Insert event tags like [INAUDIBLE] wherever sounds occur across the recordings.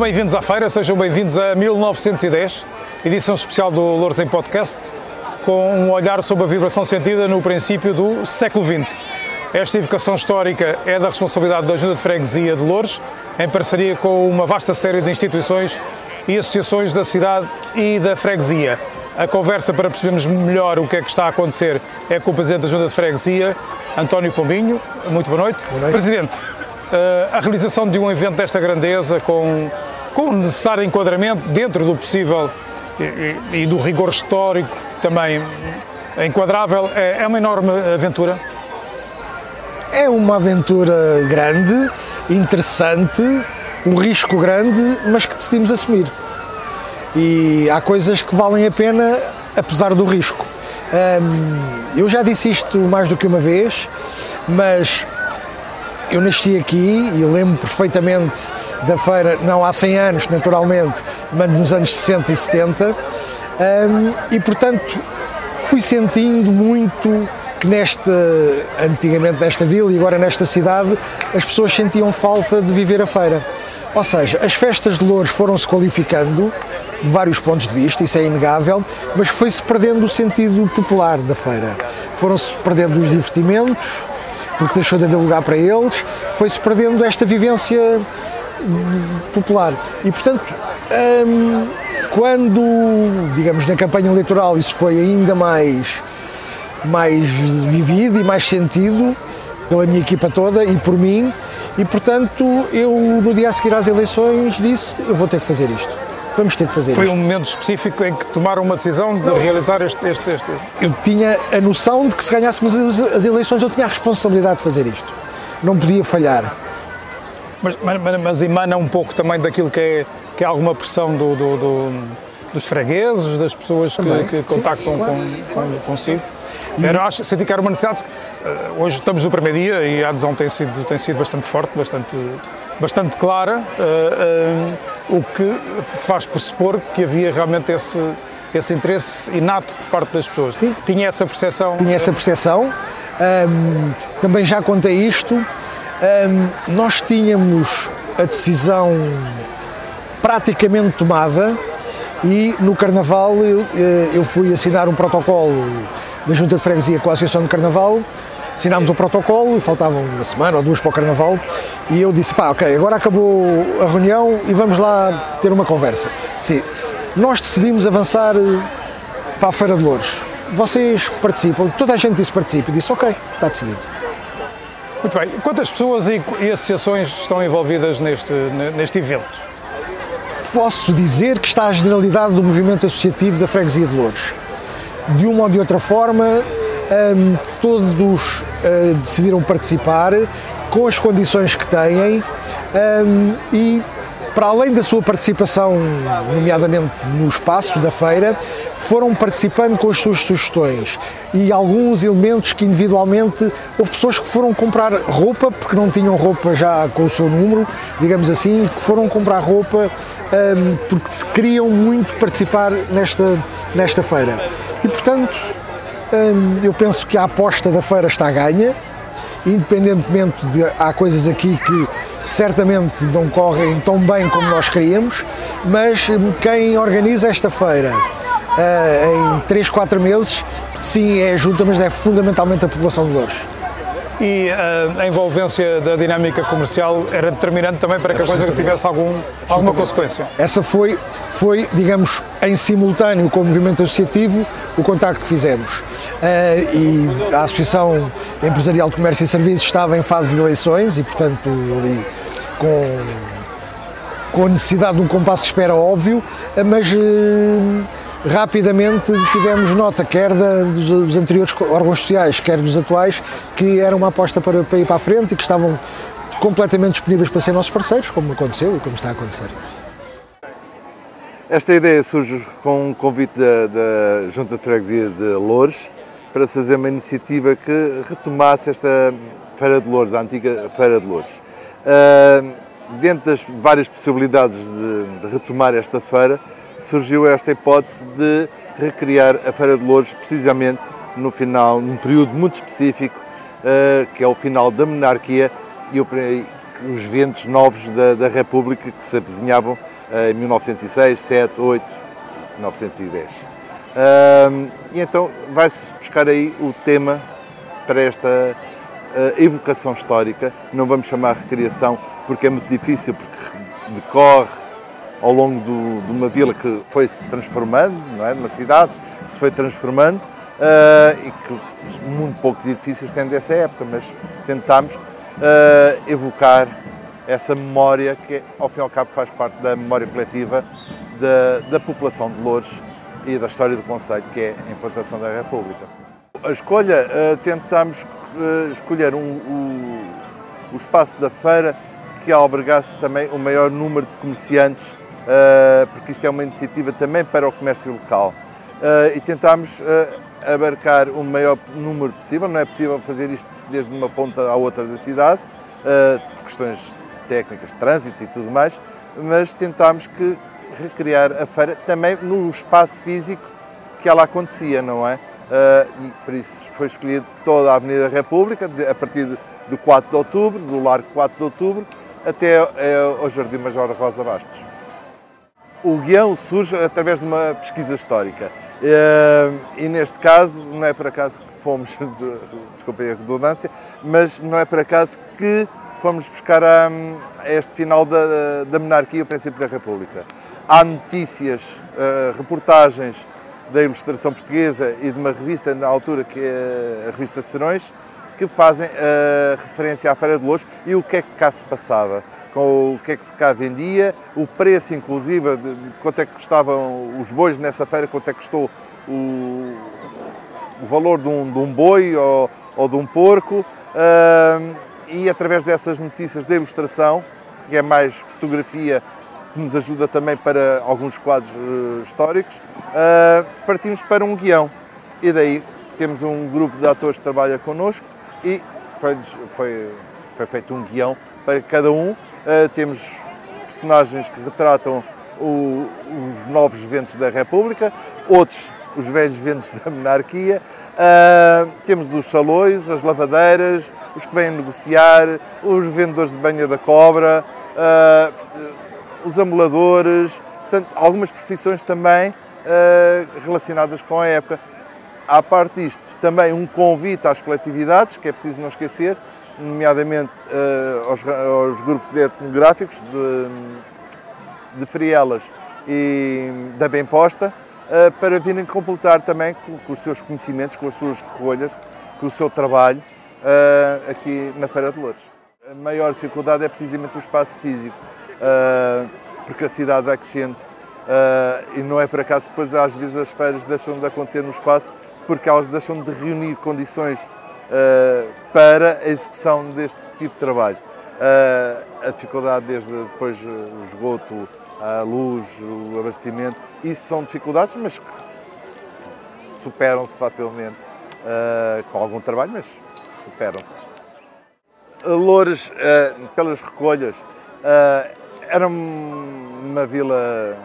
Bem-vindos à feira, sejam bem-vindos a 1910, edição especial do Louros em Podcast, com um olhar sobre a vibração sentida no princípio do século XX. Esta evocação histórica é da responsabilidade da Junta de Freguesia de Louros, em parceria com uma vasta série de instituições e associações da cidade e da freguesia. A conversa para percebermos melhor o que é que está a acontecer é com o Presidente da Junta de Freguesia, António Pombinho. Muito boa noite. Boa noite. Presidente, eh, a realização de um evento desta grandeza, com, com o necessário enquadramento dentro do possível e, e- do rigor histórico também enquadrável, é, é uma enorme aventura. É uma aventura grande, interessante, um risco grande, mas que decidimos assumir. E há coisas que valem a pena, apesar do risco. Hum, eu já disse isto mais do que uma vez, mas eu nasci aqui e lembro perfeitamente da feira, não há 100 anos, naturalmente, mas nos anos 60 e 70, hum, e portanto fui sentindo muito que nesta, antigamente nesta vila e agora nesta cidade, as pessoas sentiam falta de viver a feira. Ou seja, as festas de Louros foram-se qualificando de vários pontos de vista, isso é inegável, mas foi-se perdendo o sentido popular da feira. Foram-se perdendo os divertimentos, porque deixou de haver lugar para eles, foi-se perdendo esta vivência popular. E, portanto, hum, quando, digamos, na campanha eleitoral isso foi ainda mais, mais vivido e mais sentido pela minha equipa toda e por mim, e, portanto, eu, no dia a seguir às eleições, disse: eu vou ter que fazer isto. Vamos ter que fazer Foi isto. um momento específico em que tomaram uma decisão de realizar este, este, este- Eu tinha a noção de que se ganhássemos as, as eleições, eu tinha a responsabilidade de fazer isto. Não podia falhar. Mas, mas, mas emana um pouco também daquilo que é, que é alguma pressão do, do- do- dos fregueses, das pessoas que, Também, que sim, contactam claro. com, com, consigo. Era, acho, senti que era uma necessidade. eh, Hoje estamos no primeiro dia e a adesão tem sido, tem sido bastante forte, bastante, bastante clara, eh, eh, o que faz pressupor que havia realmente esse, esse interesse inato por parte das pessoas. Sim. Tinha essa percepção. tinha essa percepção. Ahm, também já contei isto. Ahm, nós tínhamos a decisão praticamente tomada e no Carnaval eu, eh, eu fui assinar um protocolo da Junta de Freguesia com a Associação de Carnaval. Assinámos o protocolo, faltavam uma semana ou duas para o Carnaval, e eu disse: pá, ok, agora acabou a reunião e vamos lá ter uma conversa. Sim, nós decidimos avançar eh, para a Feira de Louros. Vocês participam? Toda a gente disse participa. E disse, ok, está decidido. Muito bem. Quantas pessoas e, e associações estão envolvidas neste, neste evento? Posso dizer que está a generalidade do movimento associativo da Freguesia de Louros. De uma ou de outra forma, hum, todos eh, decidiram participar com as condições que têm hum, e, para além da sua participação, nomeadamente no espaço da feira, foram participando com as suas sugestões e alguns elementos que individualmente houve pessoas que foram comprar roupa porque não tinham roupa já com o seu número, digamos assim, que foram comprar roupa hum, porque queriam muito participar nesta, nesta feira. E portanto, hum, eu penso que a aposta da feira está ganha, independentemente de há coisas aqui que certamente não correm tão bem como nós queríamos, mas hum, quem organiza esta feira ah, em 3, 4 meses, sim, é a junta, mas é fundamentalmente a população de Louros. E ah, a envolvência da dinâmica comercial era determinante também para que a coisa tivesse algum, alguma consequência. Essa foi, foi, digamos, em simultâneo com o movimento associativo, o contacto que fizemos. Ah, e a Associação Empresarial de Comércio e Serviços estava em fase de eleições e, portanto, ali com, com a necessidade de um compasso de espera óbvio, ah, mas ah, rapidamente tivemos nota, quer dos, anteriores órgãos sociais, quer dos atuais, que era uma aposta para, para ir para a frente e que estavam completamente disponíveis para ser nossos parceiros, como aconteceu e como está a acontecer. Esta ideia surge com um convite da, da Junta de Freguesia de Loures para se fazer uma iniciativa que retomasse esta Feira de Loures, a antiga Feira de Loures. Ah, dentro das várias possibilidades de, de retomar esta feira, surgiu esta hipótese de recriar a Feira de Loures precisamente no final, num período muito específico, ah, que é o final da monarquia e o- os ventos novos da, da República que se avizinhavam em 1906, 7, 8, 1910. e então vai-se buscar aí o tema para esta uh, evocação histórica. Não vamos chamar recriação porque é muito difícil, porque decorre ao longo do, de uma vila que foi se transformando, não é? Uma cidade que se foi transformando uh, e que muito poucos edifícios têm dessa época, mas tentámos uh, evocar essa memória que, ao fim e ao cabo, faz parte da memória coletiva da, da população de Lourdes e da história do Conselho, que é a implantação da República. A escolha, uh, escolher um, o espaço da feira que albergasse também o maior número de comerciantes, porque isto é uma iniciativa também para o comércio local. e tentámos abarcar o maior número possível, não é possível fazer isto desde uma ponta à outra da cidade, por questões técnicas de trânsito e tudo mais, mas tentámos que recriar a feira também no espaço físico que ela acontecia, não é? E por isso foi escolhido toda a Avenida República, a partir do 4 de outubro, do Largo 4 de outubro, até ao Jardim Major Rosa Bastos. O guião surge através de uma pesquisa histórica uh, e neste caso, não é por acaso que fomos, [LAUGHS] desculpem a redundância, mas não é por acaso que fomos buscar a, a este final da, da monarquia, o princípio da República. Há notícias, uh, reportagens da ilustração portuguesa e de uma revista na altura que é a revista Serões, que fazem uh, referência à Feira de Louros e o que é que cá se passava, com o que é que se cá vendia, o preço inclusive, de, de quanto é que custavam os bois nessa feira, quanto é que custou o, o valor de um, de um, boi ou, ou de um porco. Uh, e através dessas notícias da ilustração, que é mais fotografia que nos ajuda também para alguns quadros uh, históricos, uh, partimos para um guião. E daí temos um grupo de atores que trabalha connosco e foi, foi, foi feito um guião para cada um. Uh, temos personagens que retratam o, os novos ventos da República, outros os velhos ventos da monarquia. temos os salões, as lavadeiras, os que vêm negociar, os vendedores de banha da cobra, uh, os amoladores, portanto, algumas profissões também uh, relacionadas com a época. À parte disto, também um convite às coletividades, que é preciso não esquecer, nomeadamente uh, aos, aos, grupos etnográficos de, de Frielas e da Bem Posta, uh, para virem completar também com, com, os seus conhecimentos, com as suas recolhas, com o seu trabalho, uh, aqui na Feira de Lourdes. A maior dificuldade é precisamente o espaço físico, porque a cidade vai crescendo e não é por acaso depois às vezes as feiras deixam de acontecer no espaço porque elas deixam de reunir condições para a execução deste tipo de trabalho. a dificuldade desde depois o esgoto, a luz, o abastecimento, isso são dificuldades, mas que superam-se facilmente com algum trabalho, mas superam-se. Loures, uh, pelas recolhas, uh, era uma vila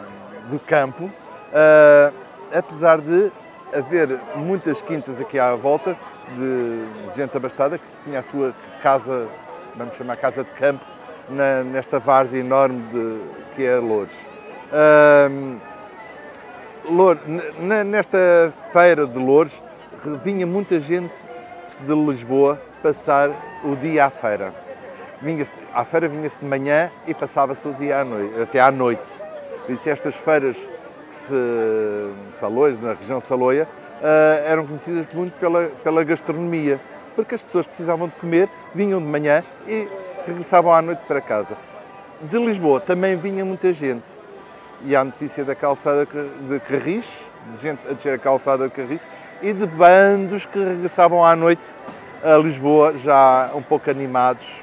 do campo, uh, apesar de haver muitas quintas aqui à volta de gente abastada que tinha a sua casa, vamos chamar casa de campo, na, nesta várzea enorme de, que é Loures. Uh, Loures nesta feira de Loures vinha muita gente de Lisboa passar o dia à feira. À feira vinha-se de manhã e passava-se o dia à noite, até à noite. Disse estas feiras Salões, na região Saloia, uh, eram conhecidas muito pela, pela gastronomia, porque as pessoas precisavam de comer, vinham de manhã e regressavam à noite para casa. De Lisboa também vinha muita gente. E há notícia da calçada de Carris, de gente a descer a calçada de Carris, e de bandos que regressavam à noite a Lisboa já um pouco animados.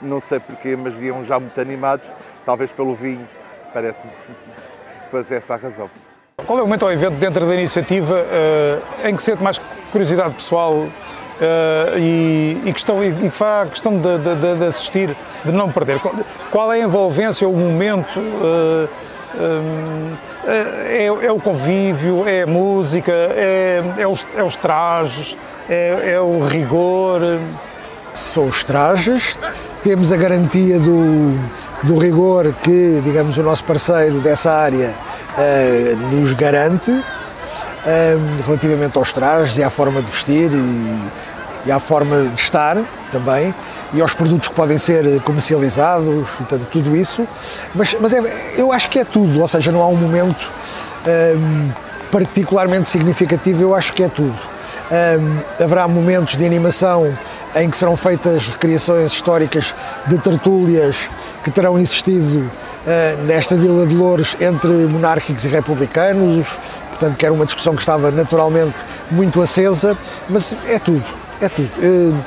Não sei porquê, mas iam já muito animados, talvez pelo vinho, parece-me que fosse essa a razão. Qual é o momento ao evento dentro da iniciativa uh, em que sente mais curiosidade pessoal uh, e, e, questão, e, e faz questão de, de, de, assistir, de não perder? Qual é a envolvência, o momento? Uh, é, é, o convívio, é a música, é, é, os, é os trajes, é, é, o rigor. são os trajes, temos a garantia do, do rigor que, digamos, o nosso parceiro dessa área nos garante uh, relativamente aos trajes e à forma de vestir e, e à forma de estar também e aos produtos que podem ser comercializados, portanto, tudo isso. Mas, mas é, eu acho que é tudo, ou seja, não há um momento um, particularmente significativo, eu acho que é tudo. Haverá momentos de animação em que serão feitas recriações históricas de tertúlias que terão existido uh, nesta Vila de Louros entre monárquicos e republicanos, portanto, que era uma discussão que estava naturalmente muito acesa, mas é tudo, é tudo. Uh,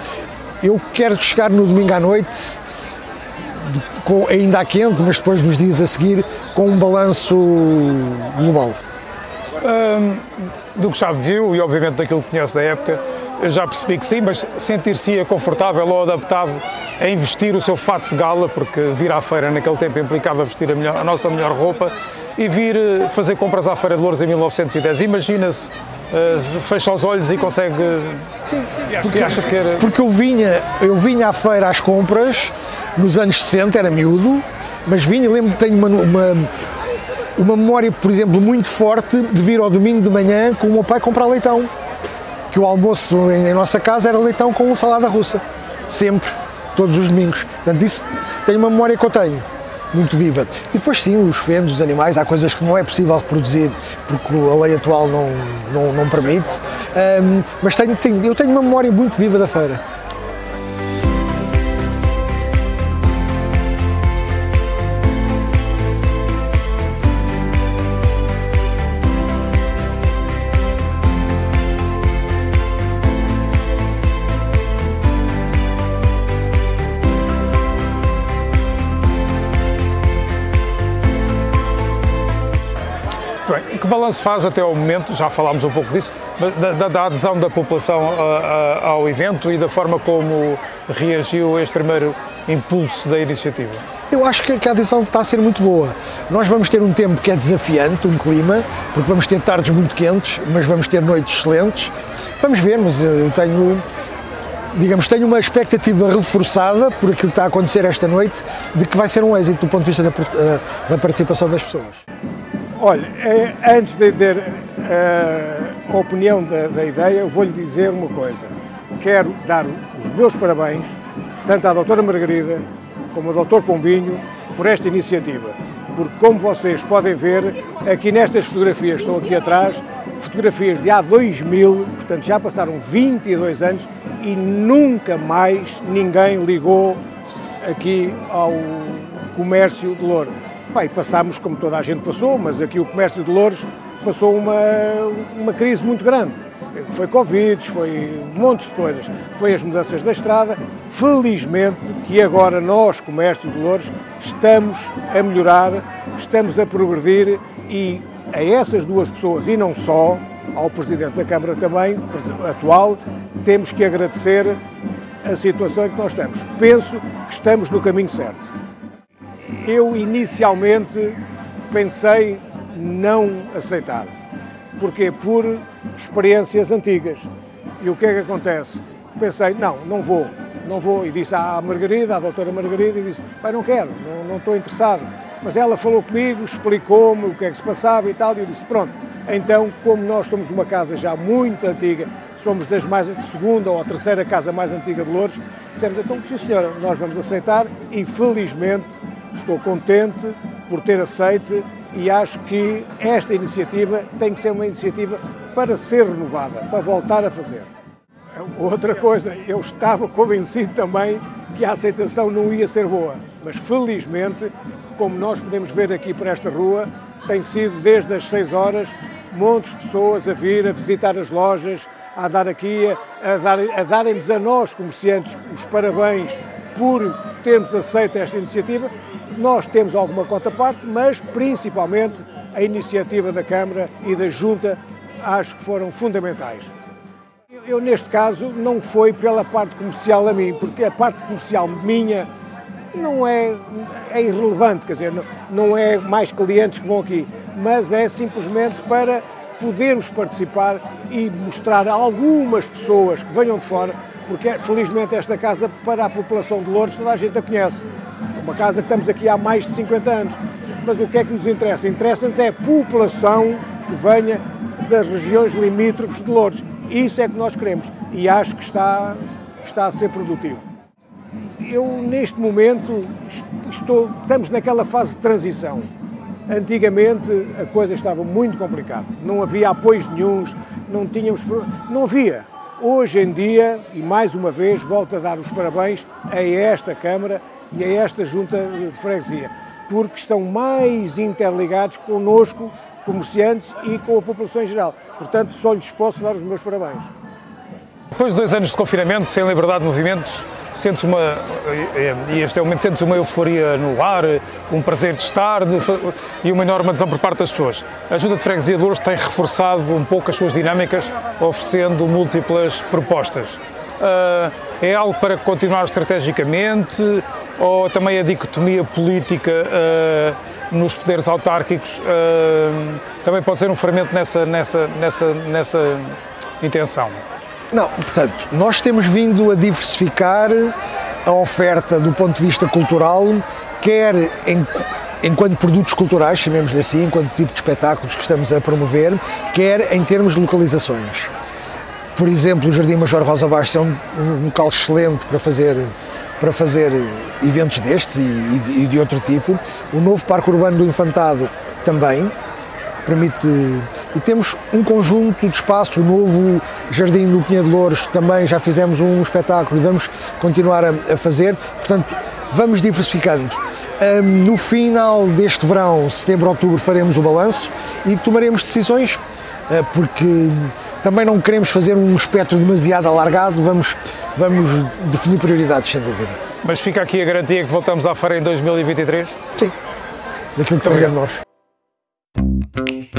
eu quero chegar no domingo à noite, com, ainda a quente, mas depois nos dias a seguir, com um balanço global. do que já viu e obviamente daquilo que conhece da época, eu já percebi que sim, mas sentir-se confortável ou adaptado a investir o seu fato de gala, porque vir à feira naquele tempo implicava vestir a, melhor, a nossa melhor roupa e vir eh, fazer compras à Feira de Louros em 1910. Imagina-se Uh, fecha os olhos e consegue. Sim, sim. Porque, acha que era... porque eu vinha, eu vinha à feira às compras nos anos 60, era miúdo, mas vinha, lembro que tenho uma, uma, uma, memória, por exemplo, muito forte de vir ao domingo de manhã com o meu pai comprar leitão. Que o almoço em, em nossa casa era leitão com salada russa. Sempre, todos os domingos. Portanto, isso tenho uma memória que eu tenho muito viva. E depois sim, os fendos, os animais, há coisas que não é possível reproduzir porque a lei atual não, não, não permite, um, mas tenho, tenho, eu tenho uma memória muito viva da feira. Balanço faz até ao momento, já falámos um pouco disso, da, da adesão da população a, a, ao evento e da forma como reagiu este primeiro impulso da iniciativa? Eu acho que a adesão está a ser muito boa. Nós vamos ter um tempo que é desafiante, um clima, porque vamos ter tardes muito quentes, mas vamos ter noites excelentes. Vamos ver, mas eu tenho, digamos, tenho uma expectativa reforçada por aquilo que está a acontecer esta noite, de que vai ser um êxito do ponto de vista da, eh, da participação das pessoas. Olha, é, antes de dar eh, a opinião da, da ideia, vou-lhe dizer uma coisa. Quero dar os meus parabéns, tanto à doutora Margarida como ao doutor Pombinho, por esta iniciativa. Porque, como vocês podem ver, aqui nestas fotografias, estão aqui atrás, fotografias de há 2000, portanto já passaram 22 anos e nunca mais ninguém ligou aqui ao comércio de Lourdes Bem, passámos, como toda a gente passou, mas aqui o comércio de Louros passou uma, uma crise muito grande. Foi Covid, foi um monte de coisas, foi as mudanças da estrada. Felizmente que agora nós, comércio de Louros, estamos a melhorar, estamos a progredir e a essas duas pessoas, e não só, ao Presidente da Câmara também, atual, temos que agradecer a situação em que nós estamos. Penso que estamos no caminho certo. Eu inicialmente pensei não aceitar. Porquê? Por experiências antigas. E o que é que acontece? Pensei, não, não vou, não vou. E disse à Margarida, à doutora Margarida, e disse, pai, não quero, não, não estou interessado. Mas ela falou comigo, explicou-me o que é que se passava e tal, e eu disse, pronto, então, como nós somos uma casa já muito antiga, somos das mais, segunda ou terceira casa mais antiga de Louros, dissemos, então, sim senhora, nós vamos aceitar e felizmente Estou contente por ter aceito e acho que esta iniciativa tem que ser uma iniciativa para ser renovada, para voltar a fazer. Outra coisa, eu estava convencido também que a aceitação não ia ser boa, mas felizmente, como nós podemos ver aqui por esta rua, tem sido desde as 6 horas montes de pessoas a vir a visitar as lojas, a dar aqui, a, dar, a darem-nos a nós, comerciantes, os parabéns por termos aceito esta iniciativa nós temos alguma contraparte, mas principalmente a iniciativa da Câmara e da Junta acho que foram fundamentais. Eu, neste caso, não foi pela parte comercial a mim, porque a parte comercial minha não é, é irrelevante, quer dizer, não, não é mais clientes que vão aqui, mas é simplesmente para podermos participar e mostrar a algumas pessoas que venham de fora porque felizmente esta casa, para a população de Louros, toda a gente a conhece. É uma casa que estamos aqui há mais de 50 anos. Mas o que é que nos interessa? Interessa-nos é a população que venha das regiões limítrofes de Louros. Isso é que nós queremos e acho que está, está a ser produtivo. Eu, neste momento, estou, estamos naquela fase de transição. Antigamente a coisa estava muito complicada, não havia apoios nenhums, não tínhamos. não havia. Hoje em dia, e mais uma vez, volto a dar os parabéns a esta Câmara e a esta Junta de Freguesia, porque estão mais interligados connosco, comerciantes e com a população em geral. Portanto, só lhes posso dar os meus parabéns. Depois de dois anos de confinamento, sem liberdade de movimentos, sentes uma, e este é o momento, sentes uma euforia no ar, um prazer de estar de, e uma enorme adesão por parte das pessoas. A Junta de Freguesia de Louros tem reforçado um pouco as suas dinâmicas, oferecendo múltiplas propostas. Uh, é algo para continuar estrategicamente ou também a dicotomia política uh, nos poderes autárquicos uh, também pode ser um fermento nessa, nessa, nessa, nessa intenção? Não, portanto, nós temos vindo a diversificar a oferta do ponto de vista cultural, quer em, enquanto produtos culturais, chamemos-lhe assim, enquanto tipo de espetáculos que estamos a promover, quer em termos de localizações. Por exemplo, o Jardim Major Rosa Bastos é um, um local excelente para fazer para fazer eventos destes e, e, de outro tipo. O novo Parque Urbano do Infantado também, permite. E temos um conjunto de espaços, o novo Jardim do Pinheiro de Louros, também já fizemos um espetáculo e vamos continuar a, a fazer. Portanto, vamos diversificando. Um, no final deste verão, setembro, outubro, faremos o balanço e tomaremos decisões, uh, porque também não queremos fazer um espectro demasiado alargado, vamos, vamos definir prioridades, sem dúvida. Mas fica aqui a garantia que voltamos à feira em 2023? Sim, daquilo que trabalhamos nós. Thank you.